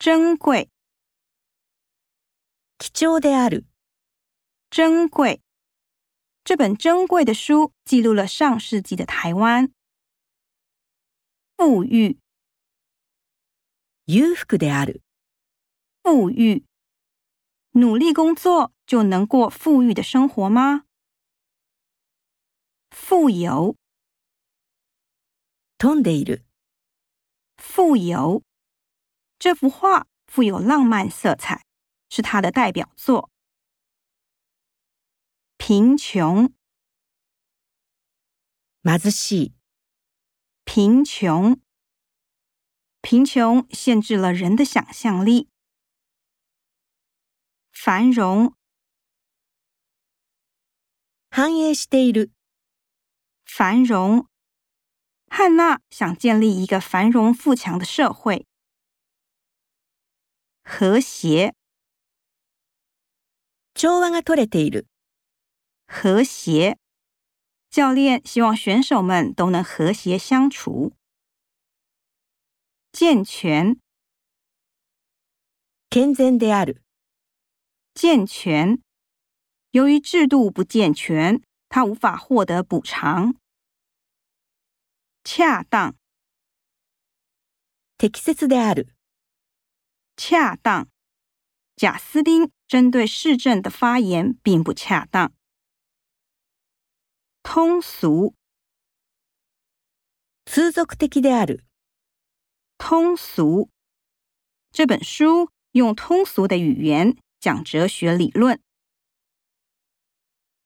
珍贵，貴重である。珍贵，这本珍贵的书记录了上世纪的台湾。富裕，裕福である。富裕，努力工作就能过富裕的生活吗？富有，飛んでいる。富有。这幅画富有浪漫色彩，是他的代表作。贫穷，まずし。贫穷，贫穷限制了人的想象力。繁荣，繁栄している。繁荣，汉娜想建立一个繁荣富强的社会。和谐，調和が取れている。和谐，教练希望选手们都能和谐相处。健全，健全である。健全，由于制度不健全，他无法获得补偿。恰当，適切である。恰当，贾斯汀针对市政的发言并不恰当。通俗，通俗的，通俗。这本书用通俗的语言讲哲学理论。